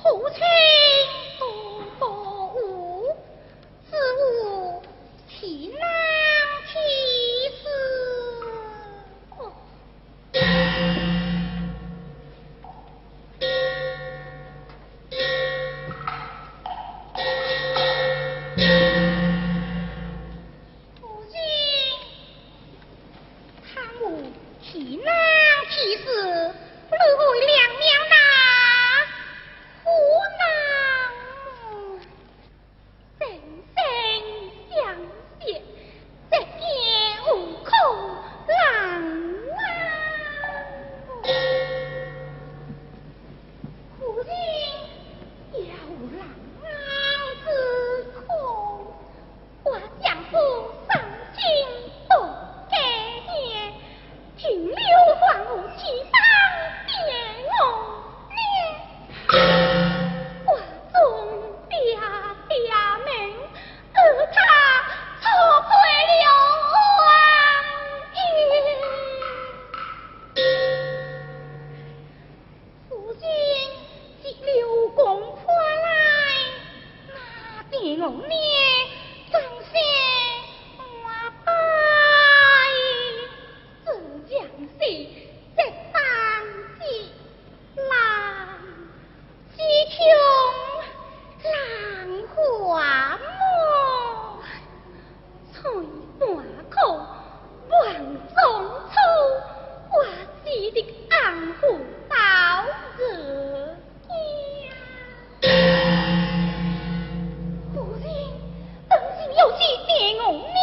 胡吹容呢？有几点我。